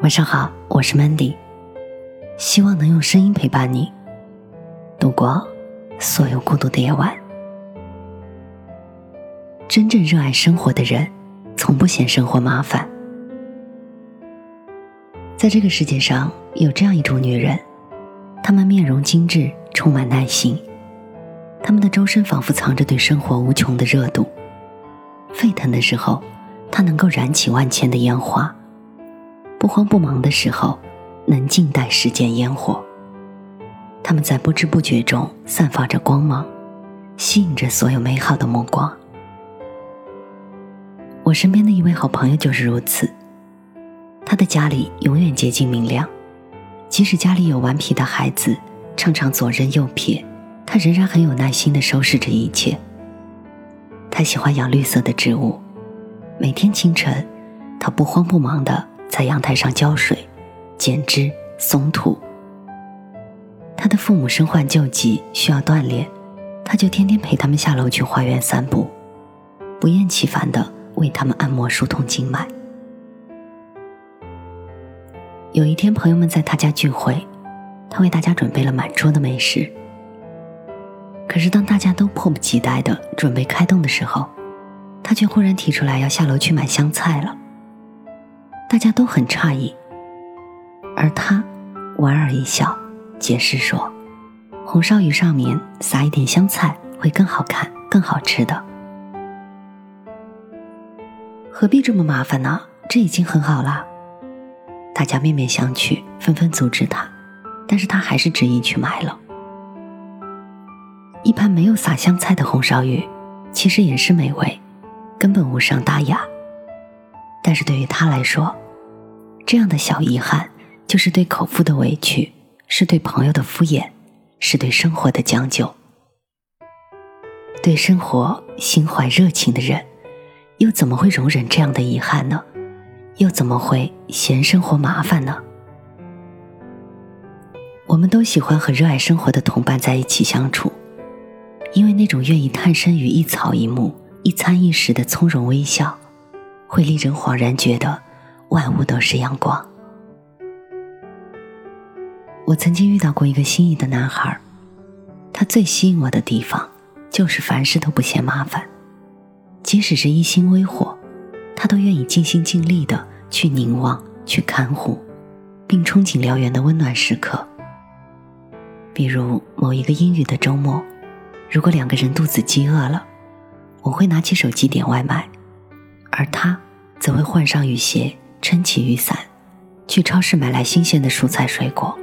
晚上好，我是 Mandy，希望能用声音陪伴你度过所有孤独的夜晚。真正热爱生活的人，从不嫌生活麻烦。在这个世界上，有这样一种女人，她们面容精致，充满耐心，她们的周身仿佛藏着对生活无穷的热度。沸腾的时候，她能够燃起万千的烟花。不慌不忙的时候，能静待世间烟火。他们在不知不觉中散发着光芒，吸引着所有美好的目光。我身边的一位好朋友就是如此。他的家里永远洁净明亮，即使家里有顽皮的孩子，常常左扔右撇，他仍然很有耐心的收拾着一切。他喜欢养绿色的植物，每天清晨，他不慌不忙的。在阳台上浇水、剪枝、松土。他的父母身患旧疾，需要锻炼，他就天天陪他们下楼去花园散步，不厌其烦的为他们按摩疏通经脉。有一天，朋友们在他家聚会，他为大家准备了满桌的美食。可是，当大家都迫不及待的准备开动的时候，他却忽然提出来要下楼去买香菜了。大家都很诧异，而他莞尔一笑，解释说：“红烧鱼上面撒一点香菜会更好看、更好吃的。何必这么麻烦呢？这已经很好了。”大家面面相觑，纷纷阻止他，但是他还是执意去买了。一盘没有撒香菜的红烧鱼，其实也是美味，根本无伤大雅。但是对于他来说，这样的小遗憾，就是对口腹的委屈，是对朋友的敷衍，是对生活的将就。对生活心怀热情的人，又怎么会容忍这样的遗憾呢？又怎么会嫌生活麻烦呢？我们都喜欢和热爱生活的同伴在一起相处，因为那种愿意探身于一草一木、一餐一食的从容微笑。会令人恍然觉得万物都是阳光。我曾经遇到过一个心仪的男孩，他最吸引我的地方就是凡事都不嫌麻烦，即使是一星微火，他都愿意尽心尽力的去凝望、去看护，并憧憬燎原的温暖时刻。比如某一个阴雨的周末，如果两个人肚子饥饿了，我会拿起手机点外卖。而他则会换上雨鞋，撑起雨伞，去超市买来新鲜的蔬菜水果，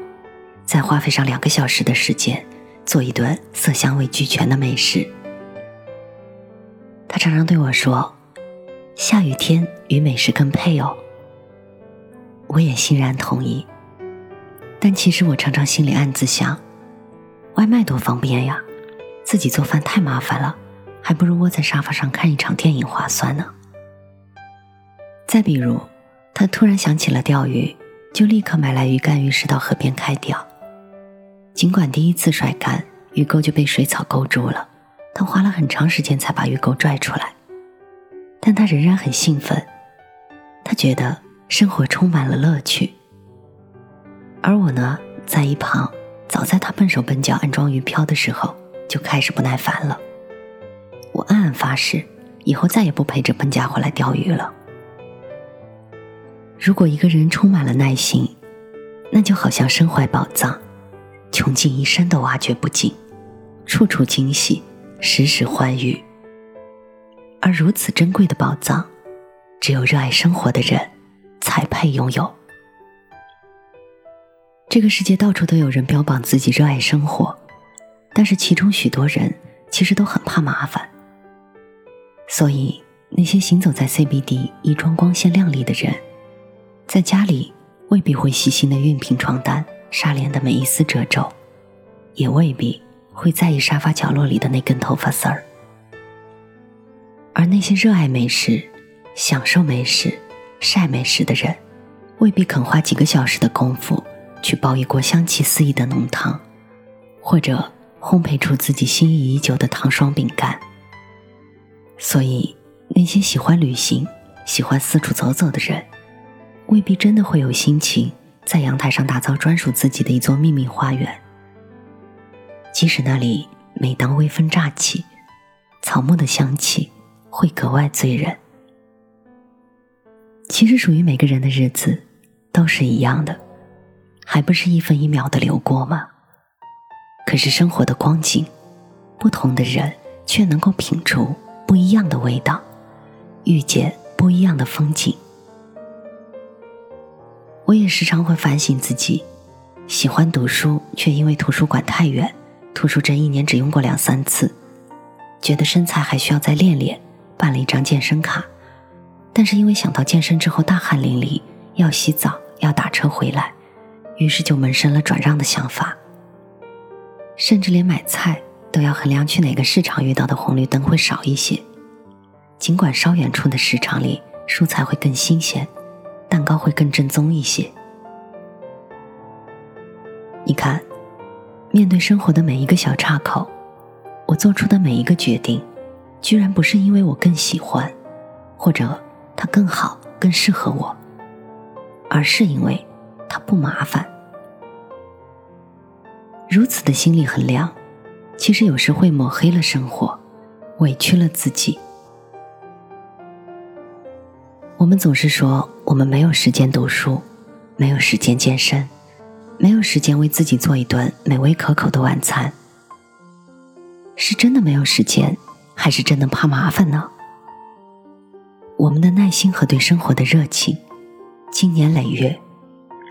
再花费上两个小时的时间，做一顿色香味俱全的美食。他常常对我说：“下雨天与美食更配哦。”我也欣然同意。但其实我常常心里暗自想：外卖多方便呀，自己做饭太麻烦了，还不如窝在沙发上看一场电影划算呢。再比如，他突然想起了钓鱼，就立刻买来鱼竿，于是到河边开钓。尽管第一次甩竿，鱼钩就被水草勾住了，他花了很长时间才把鱼钩拽出来，但他仍然很兴奋。他觉得生活充满了乐趣。而我呢，在一旁，早在他笨手笨脚安装鱼漂的时候，就开始不耐烦了。我暗暗发誓，以后再也不陪着笨家伙来钓鱼了。如果一个人充满了耐心，那就好像身怀宝藏，穷尽一生都挖掘不尽，处处惊喜，时时欢愉。而如此珍贵的宝藏，只有热爱生活的人才配拥有。这个世界到处都有人标榜自己热爱生活，但是其中许多人其实都很怕麻烦。所以，那些行走在 CBD 衣装光鲜亮丽的人。在家里未必会细心的熨平床单、纱帘的每一丝褶皱，也未必会在意沙发角落里的那根头发丝儿。而那些热爱美食、享受美食、晒美食的人，未必肯花几个小时的功夫去煲一锅香气四溢的浓汤，或者烘焙出自己心仪已久的糖霜饼干。所以，那些喜欢旅行、喜欢四处走走的人。未必真的会有心情在阳台上打造专属自己的一座秘密花园。即使那里每当微风乍起，草木的香气会格外醉人。其实属于每个人的日子都是一样的，还不是一分一秒的流过吗？可是生活的光景，不同的人却能够品出不一样的味道，遇见不一样的风景。我也时常会反省自己，喜欢读书，却因为图书馆太远，图书证一年只用过两三次，觉得身材还需要再练练，办了一张健身卡。但是因为想到健身之后大汗淋漓，要洗澡，要打车回来，于是就萌生了转让的想法。甚至连买菜都要衡量去哪个市场遇到的红绿灯会少一些，尽管稍远处的市场里蔬菜会更新鲜，蛋糕会更正宗一些。你看，面对生活的每一个小岔口，我做出的每一个决定，居然不是因为我更喜欢，或者。它更好，更适合我，而是因为它不麻烦。如此的心理衡量，其实有时会抹黑了生活，委屈了自己。我们总是说我们没有时间读书，没有时间健身，没有时间为自己做一顿美味可口的晚餐。是真的没有时间，还是真的怕麻烦呢？我们的耐心和对生活的热情，经年累月，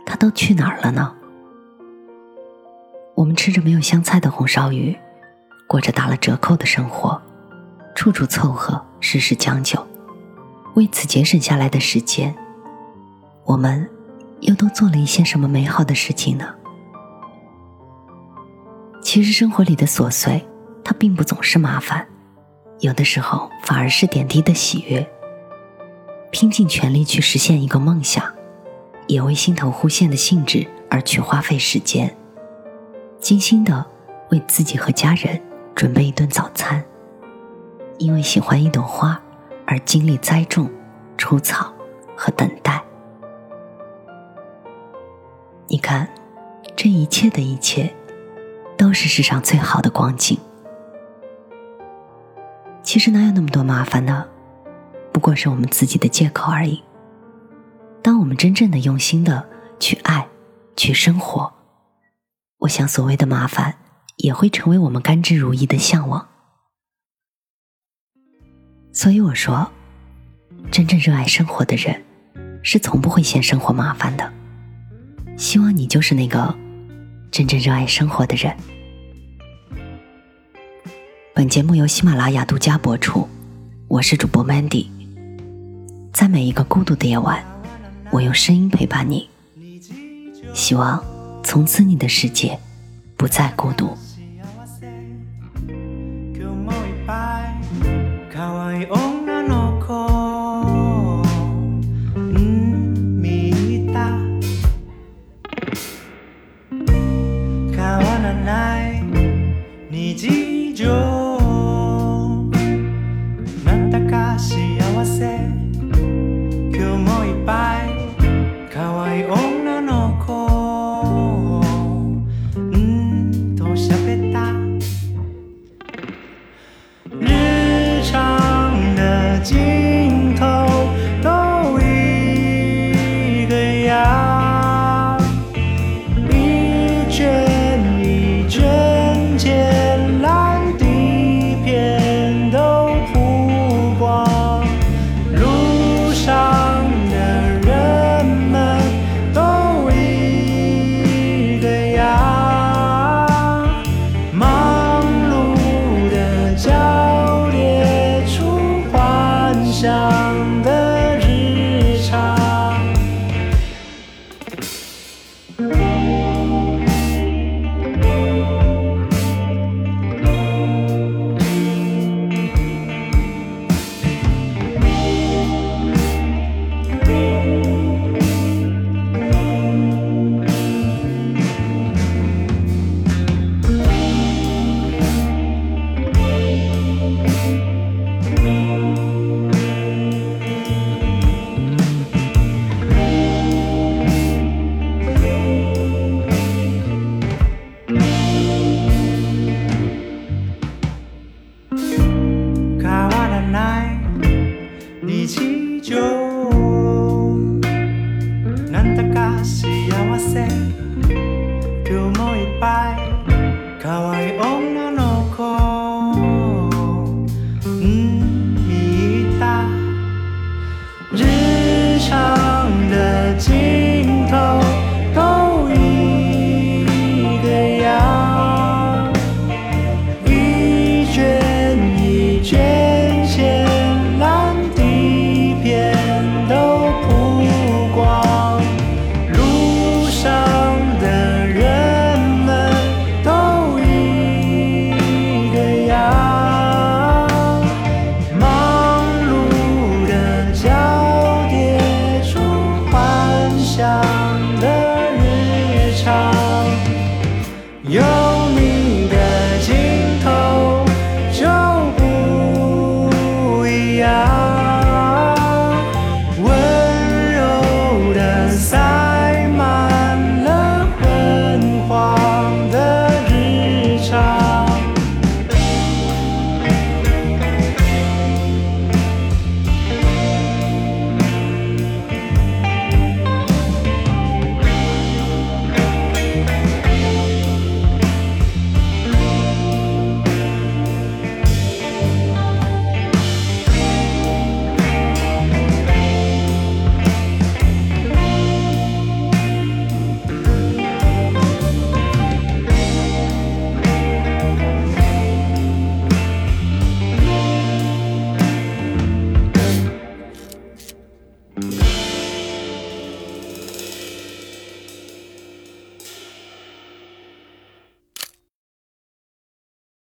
它都去哪儿了呢？我们吃着没有香菜的红烧鱼，过着打了折扣的生活，处处凑合，事事将就，为此节省下来的时间，我们又都做了一些什么美好的事情呢？其实生活里的琐碎，它并不总是麻烦，有的时候反而是点滴的喜悦。拼尽全力去实现一个梦想，也为心头忽现的兴致而去花费时间，精心的为自己和家人准备一顿早餐。因为喜欢一朵花而经历栽种、除草和等待。你看，这一切的一切，都是世上最好的光景。其实哪有那么多麻烦呢？不过是我们自己的借口而已。当我们真正的用心的去爱、去生活，我想所谓的麻烦也会成为我们甘之如饴的向往。所以我说，真正热爱生活的人是从不会嫌生活麻烦的。希望你就是那个真正热爱生活的人。本节目由喜马拉雅独家播出，我是主播 Mandy。在每一个孤独的夜晚，我用声音陪伴你。希望从此你的世界不再孤独。